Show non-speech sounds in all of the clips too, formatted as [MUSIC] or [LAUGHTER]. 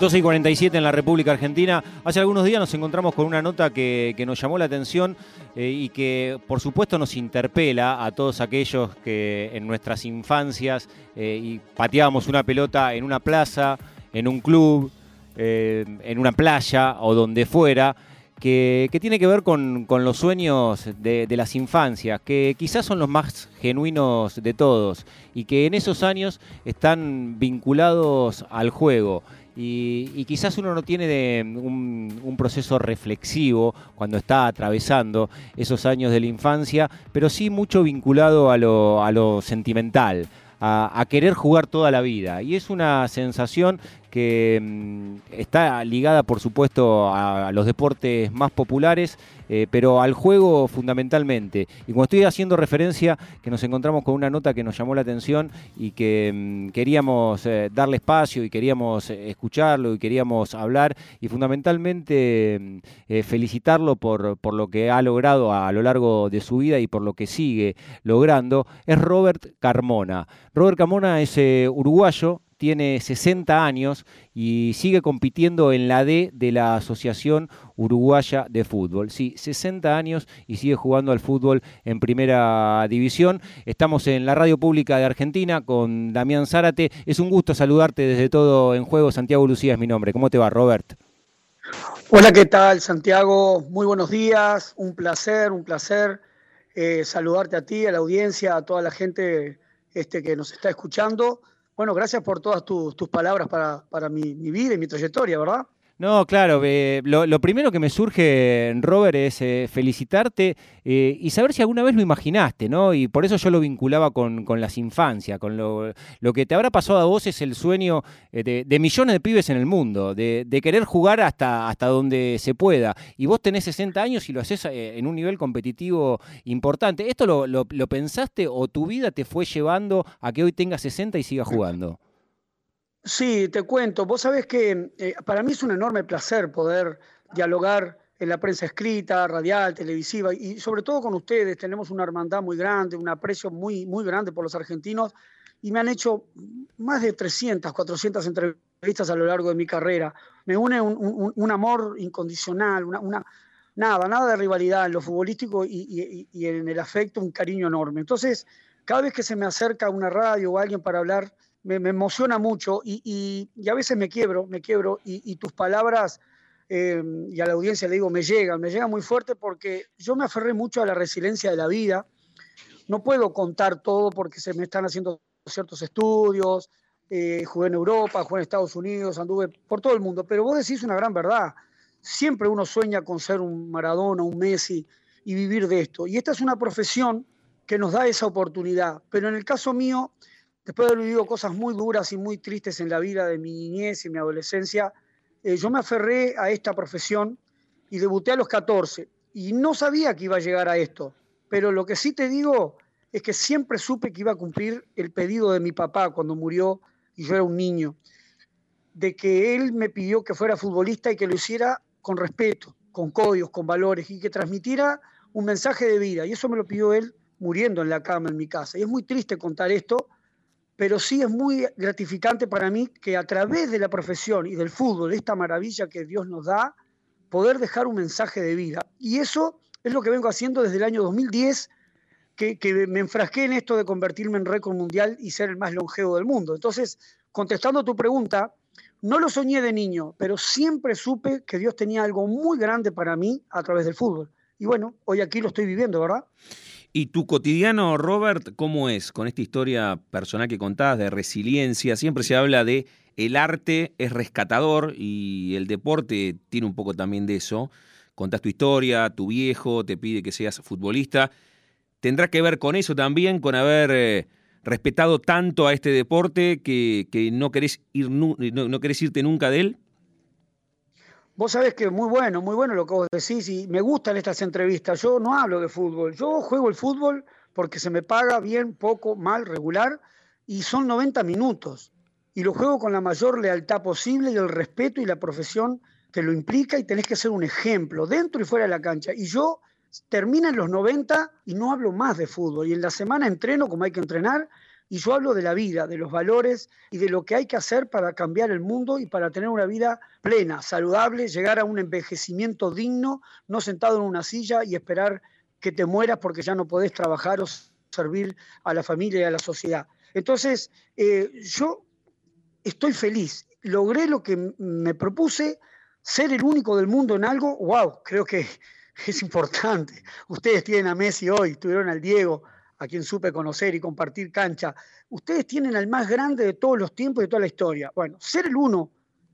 12 y 47 en la República Argentina. Hace algunos días nos encontramos con una nota que, nos llamó la atención eh, y que por supuesto nos interpela a todos aquellos que en nuestras infancias eh, y pateábamos una pelota en una plaza, en un club, eh, en una playa o donde fuera. Que, tiene que ver con, los sueños de, de, las infancias, que quizás son los más genuinos de todos y que en esos años están vinculados al juego. Y, quizás uno no tiene de un, proceso reflexivo cuando está atravesando esos años de la infancia, pero sí mucho vinculado a lo, a lo sentimental, a, querer jugar toda la vida. Y es una sensación que mm, está ligada, por supuesto, a los deportes más populares eh, pero al juego fundamentalmente. Y como estoy haciendo referencia, que nos encontramos con una nota que nos llamó la atención y que mm, queríamos eh, darle espacio y queríamos eh, escucharlo y queríamos hablar y fundamentalmente mm, felicitarlo por, por lo que ha logrado a, lo largo de su vida y por lo que sigue logrando, es Robert Carmona. Robert Carmona es uruguayo, tiene 60 años y sigue compitiendo en la D de la Asociación Uruguaya de Fútbol. Sí, 60 años y sigue jugando al fútbol en primera división. Estamos en la radio pública de Argentina con Damián Zárate. Es un gusto saludarte desde todo en juego. Santiago Lucía es mi nombre. ¿Cómo te va, Robert? Hola, ¿qué tal, Santiago? Muy buenos días. Un placer, un placer eh, saludarte a ti, a la audiencia, a toda la gente este, que nos está escuchando. Bueno, gracias por todas tus, palabras para, para mi, mi vida y mi trayectoria, ¿verdad? No, claro, eh, lo, primero que me surge, Robert, es eh, felicitarte eh, y saber si alguna vez lo imaginaste, ¿no? Y por eso yo lo vinculaba con, las infancias, con lo, que te habrá pasado a vos es el sueño de, millones de pibes en el mundo, de, querer jugar hasta, hasta donde se pueda. Y vos tenés 60 años y lo haces en un nivel competitivo importante. ¿Esto lo, lo pensaste o tu vida te fue llevando a que hoy tengas 60 y sigas jugando? Sí, te cuento. Vos sabés que eh, para mí es un enorme placer poder dialogar en la prensa escrita, radial, televisiva y sobre todo con ustedes. Tenemos una hermandad muy grande, un aprecio muy, muy grande por los argentinos y me han hecho más de 300, 400 entrevistas a lo largo de mi carrera. Me une un, amor incondicional, una, nada, nada de rivalidad en lo futbolístico y, y en el afecto, un cariño enorme. Entonces, cada vez que se me acerca una radio o alguien para hablar me, emociona mucho y, a veces me quiebro, me quiebro y, tus palabras, eh, y a la audiencia le digo, me llegan, me llegan muy fuerte porque yo me aferré mucho a la resiliencia de la vida. No puedo contar todo porque se me están haciendo ciertos estudios, eh, jugué en Europa, jugué en Estados Unidos, anduve por todo el mundo, pero vos decís una gran verdad. Siempre uno sueña con ser un Maradona, un Messi y vivir de esto. Y esta es una profesión que nos da esa oportunidad. Pero en el caso mío, después de haber vivido cosas muy duras y muy tristes en la vida de mi niñez y mi adolescencia, eh, yo me aferré a esta profesión y debuté a los 14. Y no sabía que iba a llegar a esto, pero lo que sí te digo es que siempre supe que iba a cumplir el pedido de mi papá cuando murió y yo era un niño, de que él me pidió que fuera futbolista y que lo hiciera con respeto, con códigos, con valores y que transmitiera un mensaje de vida. Y eso me lo pidió él muriendo en la cama en mi casa. Y es muy triste contar esto, pero sí es muy gratificante para mí que a través de la profesión y del fútbol, esta maravilla que Dios nos da, poder dejar un mensaje de vida. Y eso es lo que vengo haciendo desde el año 2010, que, que me enfrasqué en esto de convertirme en récord mundial y ser el más longevo del mundo. Entonces, contestando a tu pregunta, no lo soñé de niño, pero siempre supe que Dios tenía algo muy grande para mí a través del fútbol. Y bueno, hoy aquí lo estoy viviendo, ¿verdad? ¿Y tu cotidiano, Robert, cómo es con esta historia personal que contás de resiliencia? Siempre se habla de el arte es rescatador y el deporte tiene un poco también de eso. Contás tu historia, tu viejo te pide que seas futbolista. ¿Tendrá que ver con eso también, con haber eh, respetado tanto a este deporte que, no, querés ir, no querés irte nunca de él? Vos sabés que muy bueno, muy bueno lo que vos decís y me gustan estas entrevistas. Yo no hablo de fútbol, yo juego el fútbol porque se me paga bien, poco, mal, regular y son 90 minutos. Y lo juego con la mayor lealtad posible y el respeto y la profesión que lo implica y tenés que ser un ejemplo dentro y fuera de la cancha. Y yo termina en los 90 y no hablo más de fútbol. Y en la semana entreno como hay que entrenar y yo hablo de la vida, de los valores y de lo que hay que hacer para cambiar el mundo y para tener una vida plena, saludable, llegar a un envejecimiento digno, no sentado en una silla y esperar que te mueras porque ya no podés trabajar o servir a la familia y a la sociedad. Entonces, eh, yo estoy feliz, logré lo que me propuse, ser el único del mundo en algo, wow, creo que [LAUGHS] es importante. Ustedes tienen a Messi hoy, tuvieron al Diego, a quien supe conocer y compartir cancha. Ustedes tienen al más grande de todos los tiempos y de toda la historia. Bueno, ser el uno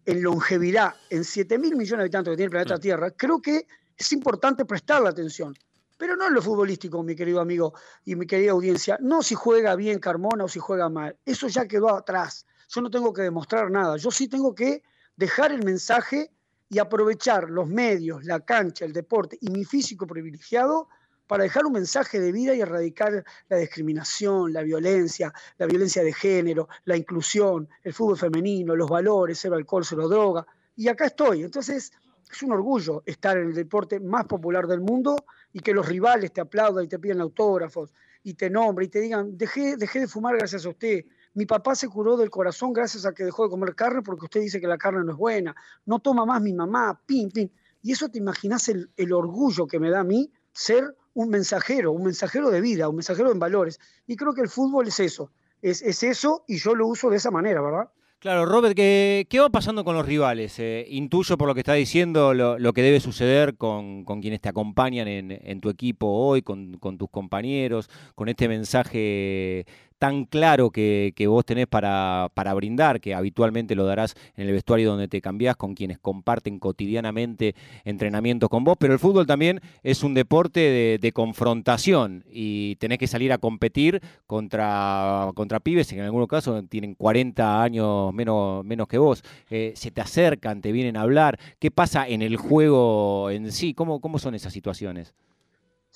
en longevidad en 7 mil millones de habitantes que tiene el planeta Tierra, creo que es importante prestarle atención. Pero no en lo futbolístico, mi querido amigo y mi querida audiencia. No si juega bien Carmona o si juega mal. Eso ya quedó atrás. Yo no tengo que demostrar nada. Yo sí tengo que dejar el mensaje y aprovechar los medios, la cancha, el deporte y mi físico privilegiado para dejar un mensaje de vida y erradicar la discriminación, la violencia, la violencia de género, la inclusión, el fútbol femenino, los valores, cero alcohol, cero droga. Y acá estoy. Entonces, es un orgullo estar en el deporte más popular del mundo y que los rivales te aplaudan y te piden autógrafos y te nombren y te digan, dejé, de fumar gracias a usted. Mi papá se curó del corazón gracias a que dejó de comer carne porque usted dice que la carne no es buena. No toma más mi mamá, pin, pin. Y eso te imaginas el orgullo que me da a mí ser un mensajero, un mensajero de vida, un mensajero en valores. Y creo que el fútbol es eso, es, es eso y yo lo uso de esa manera, ¿verdad? Claro, Robert, ¿qué, qué va pasando con los rivales? Eh, intuyo por lo que está diciendo lo, que debe suceder con, quienes te acompañan en, tu equipo hoy, con, con, tus compañeros, con este mensaje tan claro que, vos tenés para, para, brindar, que habitualmente lo darás en el vestuario donde te cambiás, con quienes comparten cotidianamente entrenamientos con vos, pero el fútbol también es un deporte de, confrontación y tenés que salir a competir contra, contra pibes, en algunos casos tienen 40 años menos, menos que vos, eh, se te acercan, te vienen a hablar, ¿qué pasa en el juego en sí? ¿Cómo, cómo son esas situaciones?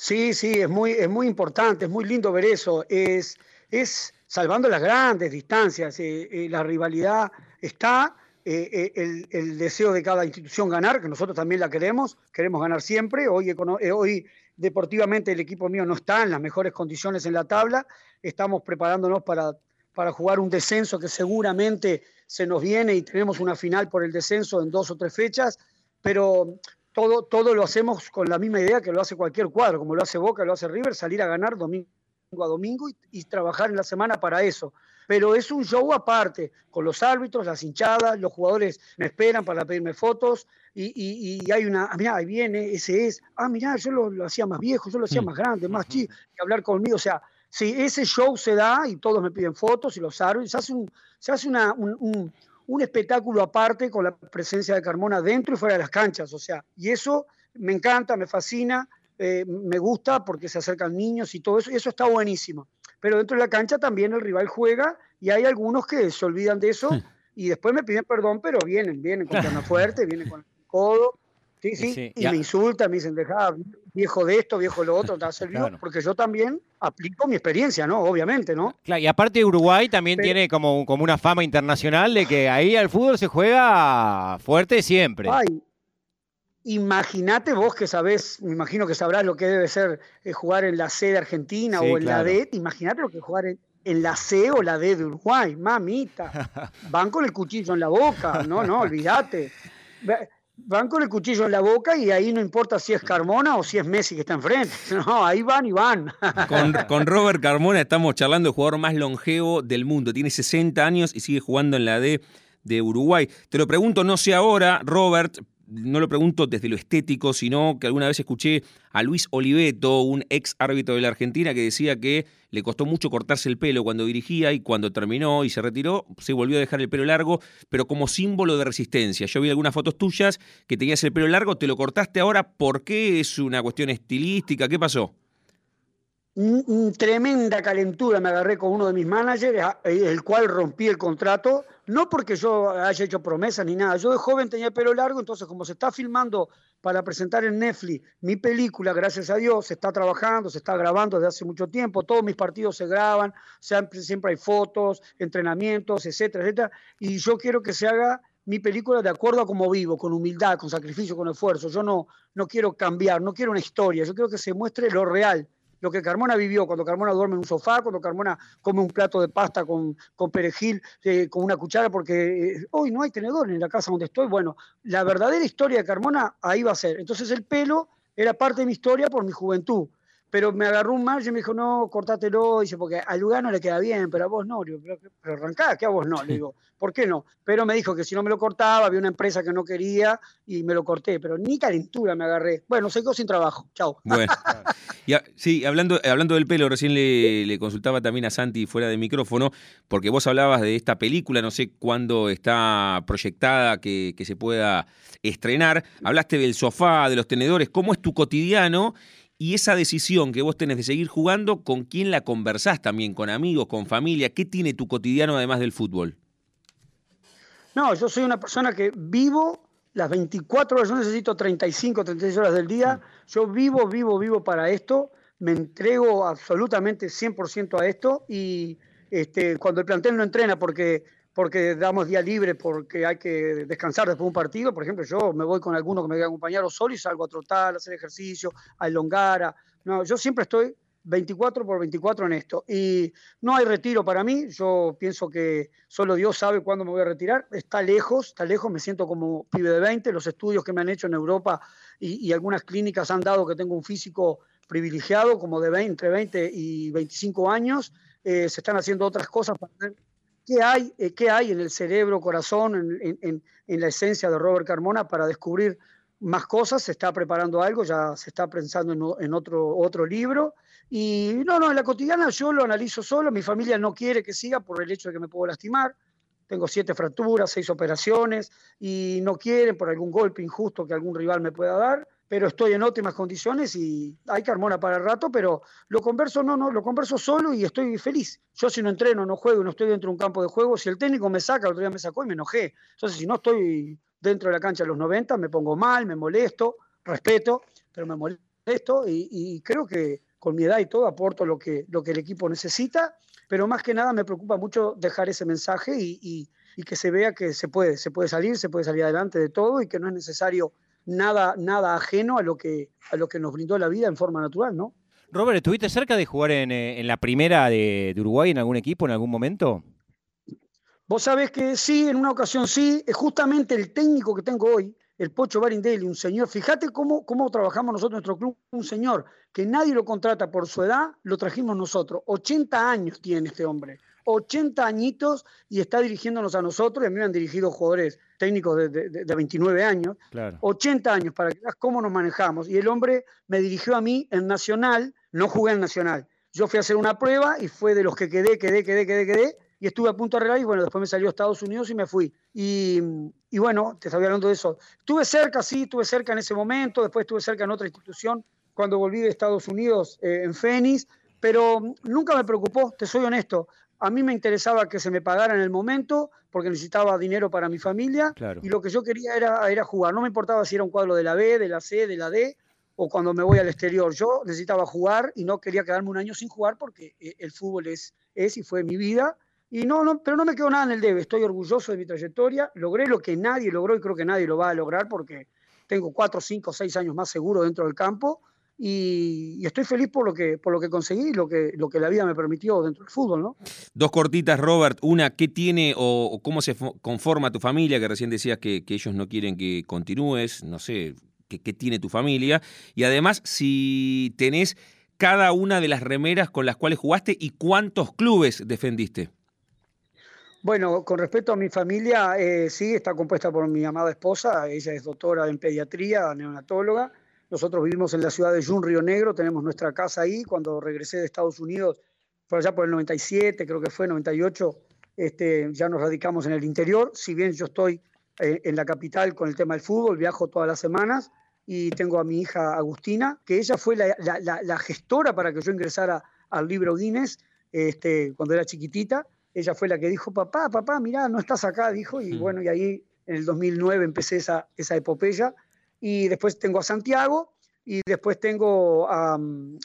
Sí, sí, es muy, es muy importante, es muy lindo ver eso. Es, es salvando las grandes distancias. Eh, eh, la rivalidad está, eh, el, deseo de cada institución ganar, que nosotros también la queremos, queremos ganar siempre. Hoy, hoy deportivamente el equipo mío no está en las mejores condiciones en la tabla, estamos preparándonos para, para jugar un descenso que seguramente se nos viene y tenemos una final por el descenso en dos o tres fechas, pero todo, todo lo hacemos con la misma idea que lo hace cualquier cuadro, como lo hace Boca, lo hace River, salir a ganar domingo a domingo y, trabajar en la semana para eso. Pero es un show aparte, con los árbitros, las hinchadas, los jugadores me esperan para pedirme fotos y, hay una, ah, mirá, ahí viene, ese es, ah, mirá, yo lo, hacía más viejo, yo lo hacía mm. más grande, más chico, que hablar conmigo, o sea, si ese show se da y todos me piden fotos y los árbitros, se hace un, se hace una, un, un espectáculo aparte con la presencia de Carmona dentro y fuera de las canchas, o sea, y eso me encanta, me fascina, eh, me gusta porque se acercan niños y todo eso, y eso está buenísimo. Pero dentro de la cancha también el rival juega y hay algunos que se olvidan de eso y después me piden perdón, pero vienen, vienen con pierna fuerte, vienen con el codo. Sí, sí, y me insultan, me dicen, deja, viejo de esto, viejo de lo otro, te ha servido, porque yo también aplico mi experiencia, ¿no? Obviamente, ¿no? Claro, y aparte Uruguay también tiene como, como una fama internacional de que ahí al fútbol se juega fuerte siempre. Ay, Imagínate vos que sabés, me imagino que sabrás lo que debe ser eh, jugar en la C de Argentina o en la D. Imagínate lo que es jugar en, la C o la D de Uruguay, mamita. [LAUGHS] Van con el cuchillo en la boca, no, no, olvídate. Van con el cuchillo en la boca y ahí no importa si es Carmona o si es Messi que está enfrente. [LAUGHS] No, ahí van y van. Con, con Robert Carmona estamos charlando el jugador más longevo del mundo. Tiene 60 años y sigue jugando en la D de Uruguay. Te lo pregunto, no sé ahora, Robert, no lo pregunto desde lo estético, sino que alguna vez escuché a Luis Oliveto, un ex árbitro de la Argentina, que decía que le costó mucho cortarse el pelo cuando dirigía y cuando terminó y se retiró, se volvió a dejar el pelo largo, pero como símbolo de resistencia. Yo vi algunas fotos tuyas que tenías el pelo largo, te lo cortaste ahora, ¿por qué? ¿Es una cuestión estilística? ¿Qué pasó? tremenda calentura me agarré con uno de mis managers, el cual rompí el contrato, no porque yo haya hecho promesas ni nada, yo de joven tenía pelo largo, entonces como se está filmando para presentar en Netflix mi película, gracias a Dios, se está trabajando, se está grabando desde hace mucho tiempo, todos mis partidos se graban, siempre hay fotos, entrenamientos, etcétera, etcétera, y yo quiero que se haga mi película de acuerdo a cómo vivo, con humildad, con sacrificio, con esfuerzo. Yo no, no quiero cambiar, no quiero una historia, yo quiero que se muestre lo real, lo que Carmona vivió, cuando Carmona duerme en un sofá, cuando Carmona come un plato de pasta con, con perejil, eh, con una cuchara, porque eh, hoy no hay tenedor en la casa donde estoy. Bueno, la verdadera historia de Carmona ahí va a ser. Entonces el pelo era parte de mi historia por mi juventud pero me agarró un mal y me dijo, no, cortátelo, dice, porque al lugar no le queda bien, pero a vos no, digo, pero, pero arrancá, ¿qué a vos no? Le digo, ¿por qué no? Pero me dijo que si no me lo cortaba, había una empresa que no quería y me lo corté, pero ni calentura me agarré. Bueno, se quedó sin trabajo, chao. Bueno, [LAUGHS] sí, hablando, hablando del pelo, recién le, consultaba también a Santi fuera de micrófono, porque vos hablabas de esta película, no sé cuándo está proyectada que, que se pueda estrenar, hablaste del sofá, de los tenedores, ¿cómo es tu cotidiano? Y esa decisión que vos tenés de seguir jugando, ¿con quién la conversás también? ¿Con amigos, con familia? ¿Qué tiene tu cotidiano además del fútbol? No, yo soy una persona que vivo las 24 horas, yo necesito 35, 36 horas del día. Mm. Yo vivo, vivo, vivo para esto. Me entrego absolutamente 100% a esto y este, cuando el plantel no entrena, porque porque damos día libre, porque hay que descansar después de un partido. Por ejemplo, yo me voy con alguno que me a acompañar o solo y salgo a trotar, a hacer ejercicio, a elongar. No, yo siempre estoy 24 por 24 en esto. Y no hay retiro para mí. Yo pienso que solo Dios sabe cuándo me voy a retirar. Está lejos, está lejos. Me siento como pibe de 20. Los estudios que me han hecho en Europa y, algunas clínicas han dado que tengo un físico privilegiado, como de 20, entre 20 y 25 años. Eh, se están haciendo otras cosas para qué hay, eh, qué hay en el cerebro, corazón, en, la esencia de Robert Carmona para descubrir más cosas, se está preparando algo, ya se está pensando en, otro, otro libro. Y no, no, en la cotidiana yo lo analizo solo, mi familia no quiere que siga por el hecho de que me puedo lastimar. Tengo siete fracturas, seis operaciones y no quieren por algún golpe injusto que algún rival me pueda dar pero estoy en óptimas condiciones y hay Carmona para el rato, pero lo converso, no, no, lo converso solo y estoy feliz. Yo si no entreno, no juego, no estoy dentro de un campo de juego, si el técnico me saca, el otro día me sacó y me enojé. Entonces, si no estoy dentro de la cancha de los 90, me pongo mal, me molesto, respeto, pero me molesto y, creo que con mi edad y todo aporto lo que, lo que el equipo necesita, pero más que nada me preocupa mucho dejar ese mensaje y, y que se vea que se puede, se puede salir, se puede salir adelante de todo y que no es necesario nada, nada ajeno a lo, que, a lo que nos brindó la vida en forma natural, ¿no? Robert, ¿estuviste cerca de jugar en, eh, la primera de, Uruguay en algún equipo en algún momento? Vos sabés que sí, en una ocasión sí, es justamente el técnico que tengo hoy, el Pocho Barindelli, un señor, fíjate cómo, cómo trabajamos nosotros en nuestro club, un señor que nadie lo contrata por su edad, lo trajimos nosotros, 80 años tiene este hombre, 80 añitos y está dirigiéndonos a nosotros, y a mí me han dirigido jugadores técnicos de, 29 años, 80 años para que veas cómo nos manejamos. Y el hombre me dirigió a mí en Nacional, no jugué en Nacional. Yo fui a hacer una prueba y fue de los que quedé, quedé, quedé, quedé, quedé, y estuve a punto de arreglar y bueno, después me salió a Estados Unidos y me fui. Y, bueno, te estaba hablando de eso. Estuve cerca, sí, estuve cerca en ese momento, después estuve cerca en otra institución cuando volví de Estados Unidos eh, en Phoenix, pero nunca me preocupó, te soy honesto. A mí me interesaba que se me pagara en el momento porque necesitaba dinero para mi familia y lo que yo quería era, era jugar. No me importaba si era un cuadro de la B, de la C, de la D o cuando me voy al exterior. Yo necesitaba jugar y no quería quedarme un año sin jugar porque eh, el fútbol es, es y fue mi vida. Y no, no, pero no me quedo nada en el debe. Estoy orgulloso de mi trayectoria. Logré lo que nadie logró y creo que nadie lo va a lograr porque tengo cuatro, cinco, seis años más seguro dentro del campo y, estoy feliz por lo que, por lo que conseguí, lo que, lo que la vida me permitió dentro del fútbol, ¿no? Dos cortitas, Robert. Una, ¿qué tiene o, cómo se conforma tu familia? Que recién decías que, ellos no quieren que continúes, no sé, ¿qué, tiene tu familia? Y además, si tenés cada una de las remeras con las cuales jugaste y cuántos clubes defendiste. Bueno, con respecto a mi familia, eh, sí, está compuesta por mi amada esposa, ella es doctora en pediatría, neonatóloga, nosotros vivimos en la ciudad de Jun, Río Negro, tenemos nuestra casa ahí. Cuando regresé de Estados Unidos, por allá por el 97, creo que fue 98, este, ya nos radicamos en el interior. Si bien yo estoy eh, en la capital con el tema del fútbol, viajo todas las semanas y tengo a mi hija Agustina, que ella fue la, gestora para que yo ingresara al libro Guinness este, cuando era chiquitita. Ella fue la que dijo, papá, papá, mirá, no estás acá, dijo, y bueno, y ahí en el 2009 empecé esa, esa epopeya y después tengo a Santiago y después tengo a,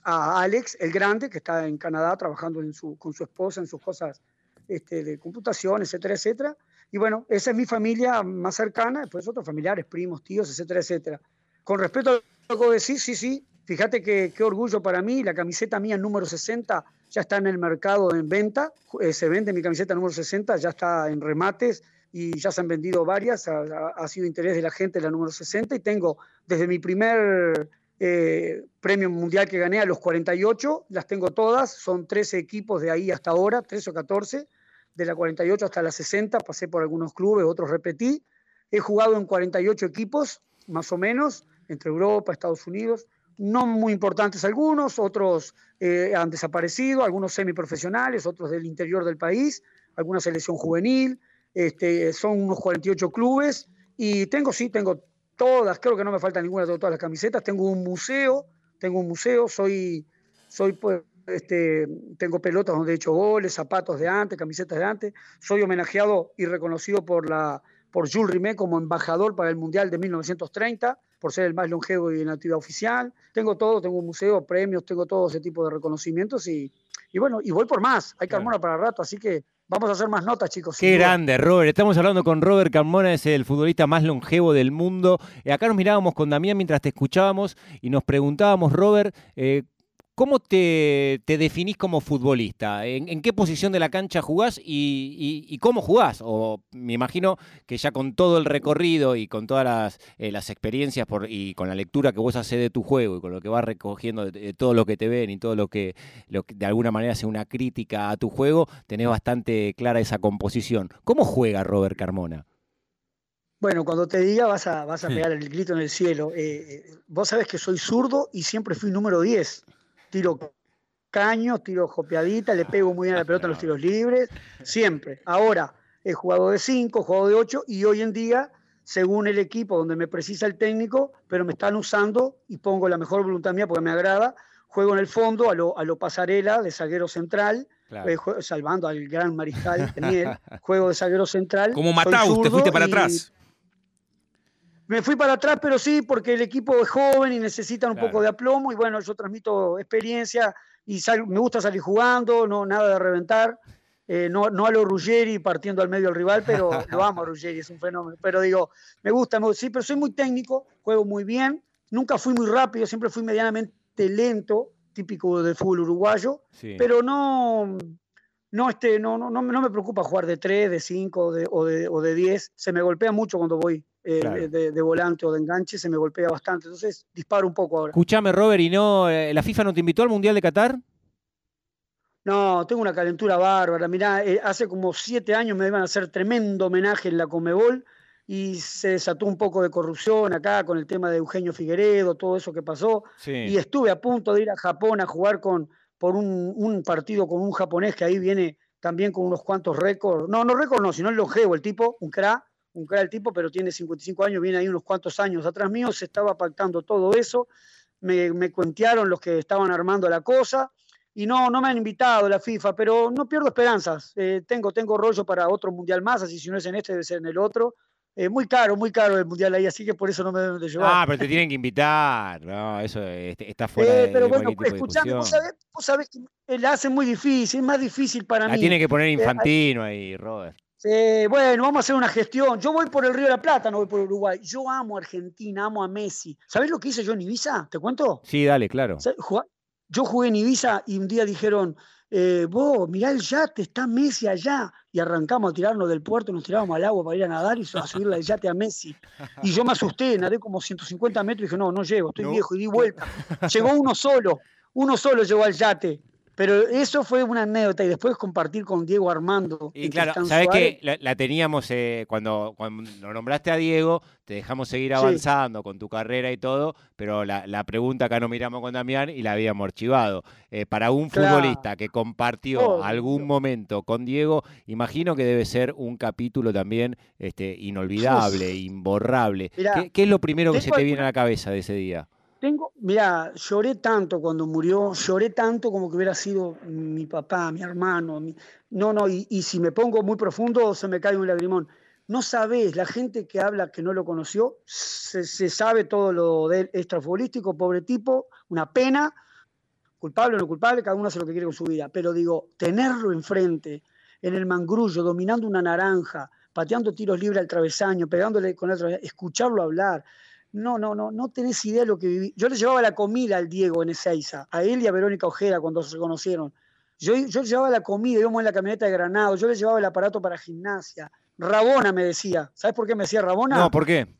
Alex, el grande, que está en Canadá trabajando con su esposa en sus cosas este, de computación, etcétera, etcétera. Y bueno, esa es mi familia más cercana, después otros familiares, primos, tíos, etcétera, etcétera. Con respecto a lo que decís, sí, sí, fíjate que qué orgullo para mí, la camiseta mía número 60 ya está en el mercado en venta, eh, se vende mi camiseta número 60, ya está en remates y ya se han vendido varias, ha, sido interés de la gente la número 60 y tengo desde mi primer eh, premio mundial que gané a los 48, las tengo todas, son 13 equipos de ahí hasta ahora, 13 o 14 de la 48 hasta la 60, pasé por algunos clubes, otros repetí. He jugado en 48 equipos, más o menos, entre Europa, Estados Unidos, no muy importantes algunos, otros eh, han desaparecido, algunos semiprofesionales, otros del interior del país, alguna selección juvenil, este, son unos 48 clubes y tengo, sí, tengo todas, creo que no me falta ninguna, de todas las camisetas, tengo un museo, tengo un museo, soy, soy pues, este, tengo pelotas donde he hecho goles, zapatos de antes, camisetas de antes. Soy homenajeado y reconocido por, la, por Jules Rimet como embajador para el Mundial de 1930, por ser el más longevo y en actividad oficial. Tengo todo, tengo un museo, premios, tengo todo ese tipo de reconocimientos y, y bueno, y voy por más. Hay Carmona para rato, así que vamos a hacer más notas, chicos. Qué grande, Robert. Estamos hablando con Robert Carmona, es el futbolista más longevo del mundo. Eh, acá nos mirábamos con Damián mientras te escuchábamos y nos preguntábamos, Robert, eh, ¿Cómo te, definís como futbolista? ¿En, qué posición de la cancha jugás y, cómo jugás? O me imagino que ya con todo el recorrido y con todas las, eh, experiencias por, y con la lectura que vos haces de tu juego y con lo que vas recogiendo de, todo lo que te ven y todo lo que, de alguna manera hace una crítica a tu juego, tenés bastante clara esa composición. ¿Cómo juega Robert Carmona? Bueno, cuando te diga vas a, vas a pegar el grito en el cielo. Eh, eh, vos sabés que soy zurdo y siempre fui número 10 tiro caños, tiro jopeadita, le pego muy bien a la pelota en los tiros libres, siempre. Ahora, he jugado de 5, he jugado de 8 y hoy en día, según el equipo donde me precisa el técnico, pero me están usando y pongo la mejor voluntad mía porque me agrada, juego en el fondo a lo, a lo pasarela de zaguero central, eh, salvando al gran mariscal Daniel, juego de zaguero central. Como Matau, te fuiste para atrás. Me fui para atrás, pero sí, porque el equipo es joven y necesitan un poco de aplomo. Y bueno, yo transmito experiencia y me gusta salir jugando, no nada de reventar. Eh, no, no a lo Ruggeri partiendo al medio del rival, pero [LAUGHS] lo amo a Ruggeri, es un fenómeno. Pero digo, me gusta, sí, pero soy muy técnico, juego muy bien. Nunca fui muy rápido, siempre fui medianamente lento, típico del fútbol uruguayo. Pero no, no, este, no, no, no, me preocupa jugar de 3, de 5 o de, o, de, 10. Se me golpea mucho cuando voy eh, de, volante o de enganche, se me golpea bastante. Entonces disparo un poco ahora. Escuchame, Robert, ¿y no eh, la FIFA no te invitó al Mundial de Qatar? No, tengo una calentura bárbara. Mirá, eh, hace como siete años me iban a hacer tremendo homenaje en la Comebol y se desató un poco de corrupción acá con el tema de Eugenio Figueredo, todo eso que pasó. Y estuve a punto de ir a Japón a jugar con, por un, un partido con un japonés que ahí viene también con unos cuantos récords. No, no récords no, sino el longevo, el tipo, un crack un el tipo, pero tiene 55 años, viene ahí unos cuantos años atrás mío, se estaba pactando todo eso, me, me cuentearon los que estaban armando la cosa, y no, no me han invitado la FIFA, pero no pierdo esperanzas, eh, tengo, tengo rollo para otro mundial más, así si no es en este, debe ser en el otro, eh, muy caro, muy caro el mundial ahí, así que por eso no me deben de llevar. Ah, pero te tienen que invitar, no, eso este, está fuera eh, Pero bueno, escuchame, vos sabés, vos sabés que la hace muy difícil, es más difícil para la mí. tiene que poner infantino ahí, Robert bueno, vamos a hacer una gestión. Yo voy por el Río de la Plata, no voy por Uruguay. Yo amo a Argentina, amo a Messi. ¿Sabés lo que hice yo en Ibiza? ¿Te cuento? Sí, dale, claro. Yo jugué en Ibiza y un día dijeron, eh, vos, mirá el yate, está Messi allá. Y arrancamos a tirarnos del puerto, nos tirábamos al agua para ir a nadar y a subirle el yate a Messi. Y yo me asusté, nadé como 150 metros y dije, no, no llego, estoy viejo y di vuelta. Llegó uno solo, uno solo llegó al yate. Pero eso fue una anécdota y después compartir con Diego Armando. Y claro, ¿sabes qué? La, teníamos eh, cuando, cuando nombraste a Diego, te dejamos seguir avanzando con tu carrera y todo, pero la, pregunta acá no miramos con Damián y la habíamos archivado. Eh, para un futbolista que compartió algún momento con Diego, imagino que debe ser un capítulo también este, inolvidable, imborrable. ¿Qué, ¿Qué, es lo primero que se te viene a la cabeza de ese día? Mira, lloré tanto cuando murió, lloré tanto como que hubiera sido mi papá, mi hermano. no, no, y, si me pongo muy profundo se me cae un lagrimón. No sabes, la gente que habla que no lo conoció, se, sabe todo lo de extrafutbolístico, pobre tipo, una pena, culpable o no culpable, cada uno hace lo que quiere con su vida. Pero digo, tenerlo enfrente, en el mangrullo, dominando una naranja, pateando tiros libres al travesaño, pegándole con el travesaño, escucharlo hablar. No, no, no, no tenés idea de lo que viví. Yo le llevaba la comida al Diego en Ezeiza, a él y a Verónica Ojeda cuando se conocieron. Yo, yo le llevaba la comida, íbamos en la camioneta de Granado, yo le llevaba el aparato para gimnasia. Rabona me decía. ¿Sabes por qué me decía Rabona? No, ¿por qué?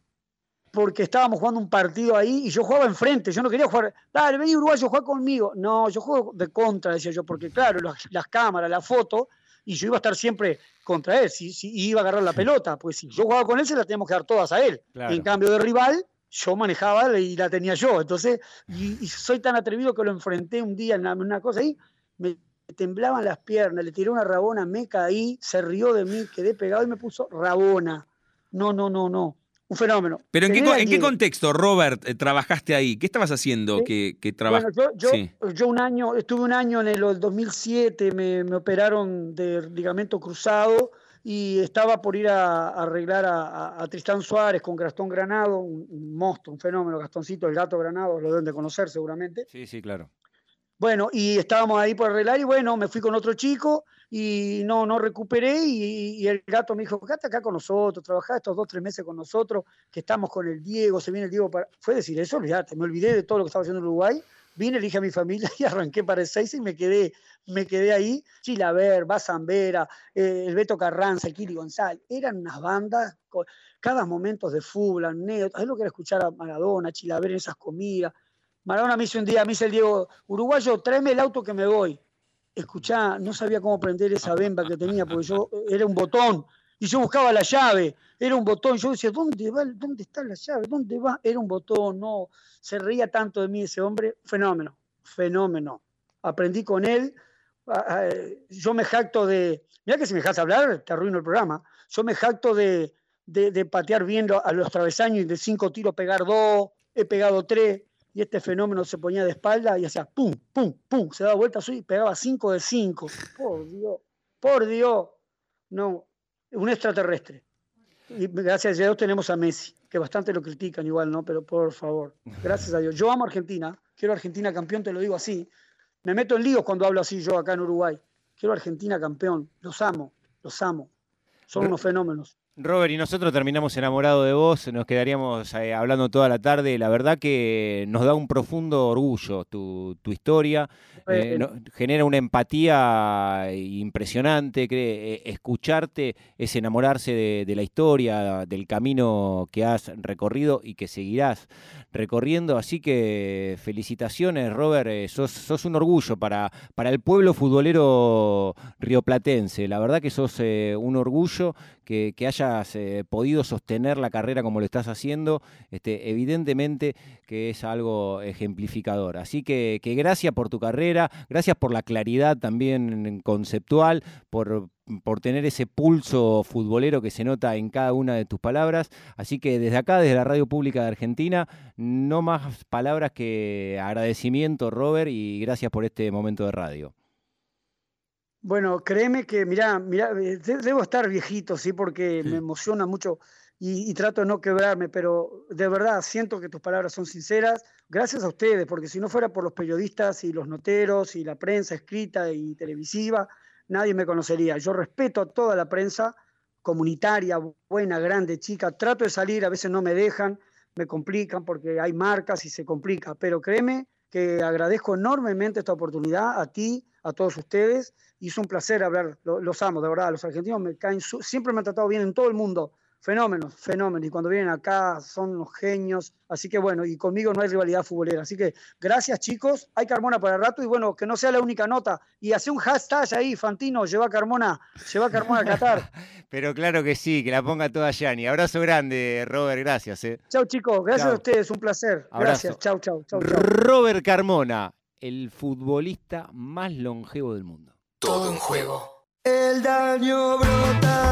Porque estábamos jugando un partido ahí y yo jugaba enfrente. Yo no quería jugar. Dale, vení Uruguayo, juega conmigo. No, yo juego de contra, decía yo, porque claro, las, las cámaras, la foto, y yo iba a estar siempre contra él, si, si iba a agarrar la pelota, pues si yo jugaba con él, se la teníamos que dar todas a él. Claro. En cambio de rival, yo manejaba y la tenía yo. Entonces, y, y soy tan atrevido que lo enfrenté un día en una, en una cosa ahí, me temblaban las piernas, le tiré una rabona, me caí, se rió de mí, quedé pegado y me puso rabona. No, no, no, no. Un fenómeno. Pero ¿en qué, en qué contexto, Robert, eh, trabajaste ahí? ¿Qué estabas haciendo Sí. que, que traba- Bueno, yo, yo, Sí. yo un año, estuve un año en el 2007, me, me operaron de ligamento cruzado y estaba por ir a, a arreglar a, a- a Tristán Suárez con Gastón Granado, un, un monstruo, un fenómeno, Gastoncito, el gato Granado, lo deben de conocer seguramente. Sí, sí, claro. Bueno, y estábamos ahí por arreglar y bueno, me fui con otro chico y no, no recuperé y, y el gato me dijo, quédate acá con nosotros, trabajá estos dos, tres meses con nosotros, que estamos con el Diego, se viene el Diego para... Fue decir eso, olvídate, me olvidé de todo lo que estaba haciendo en Uruguay, vine, le dije a mi familia [LAUGHS] y arranqué para el 6 y me quedé, me quedé ahí, Chilaver, Bazambera, eh, el Beto Carranza, el Kili González, eran unas bandas, cada momento de fútbol, anécdotas, es lo que era escuchar a Maradona, Chilaver en esas comidas, Maradona me hizo un día, me dice el Diego, uruguayo, tráeme el auto que me voy. Escuchá, no sabía cómo prender esa bemba que tenía, porque yo era un botón, y yo buscaba la llave, era un botón, yo decía, ¿dónde va? ¿Dónde está la llave? ¿Dónde va? Era un botón, no, se reía tanto de mí ese hombre, fenómeno, fenómeno. Aprendí con él, yo me jacto de, mira que si me dejas hablar, te arruino el programa, yo me jacto de, de, patear bien lo- a los travesaños y de cinco tiros pegar dos, he pegado tres, y este fenómeno se ponía de espalda y hacía pum, pum, pum, se daba vuelta y pegaba cinco de cinco. Por Dios, por Dios. No, un extraterrestre. Y gracias a Dios tenemos a Messi, que bastante lo critican igual, ¿no? Pero por favor, gracias a Dios. Yo amo a Argentina, quiero Argentina campeón, te lo digo así. Me meto en líos cuando hablo así yo acá en Uruguay. Quiero Argentina campeón, los amo, los amo. Son unos fenómenos. Robert, y nosotros terminamos enamorados de vos, nos quedaríamos eh, hablando toda la tarde. La verdad que nos da un profundo orgullo tu, tu historia, eh, no- genera una empatía impresionante. cre- eh, escucharte es enamorarse de, de la historia, del camino que has recorrido y que seguirás recorriendo. Así que felicitaciones, Robert, eh, sos, sos un orgullo para, para el pueblo futbolero rioplatense. La verdad que sos eh, un orgullo que, que eh, podido sostener la carrera como lo estás haciendo, este, evidentemente que es algo ejemplificador. Así que, que gracias por tu carrera, gracias por la claridad también conceptual, por, por tener ese pulso futbolero que se nota en cada una de tus palabras. Así que desde acá, desde la Radio Pública de Argentina, no más palabras que agradecimiento, Robert, y gracias por este momento de radio. Bueno, créeme que, mirá, mirá, eh, de- debo estar viejito, sí, porque me emociona mucho y, y trato de no quebrarme, pero de verdad siento que tus palabras son sinceras. Gracias a ustedes, porque si no fuera por los periodistas y los noteros y la prensa escrita y televisiva, nadie me conocería. Yo respeto a toda la prensa comunitaria, buena, grande, chica. Trato de salir, a veces no me dejan, me complican porque hay marcas y se complica, pero créeme que agradezco enormemente esta oportunidad a ti, a todos ustedes, y es un placer hablar, lo- los amo, de verdad, los argentinos me caen, siempre me han tratado bien en todo el mundo, fenómenos, fenómenos, y cuando vienen acá son unos genios, así que bueno, y conmigo no hay rivalidad futbolera, así que gracias chicos, hay Carmona para rato, y bueno, que no sea la única nota, y hace un hashtag ahí, Fantino, lleva a Carmona, lleva a Carmona a Qatar. [LAUGHS] Pero claro que sí, que la ponga toda Yani. Abrazo grande, Robert, gracias. eh. Chau chicos, gracias Chau. a ustedes, un placer, Abrazo. gracias, chau, chau, chau. Robert Carmona, el futbolista más longevo del mundo. Todo en juego. El daño brota.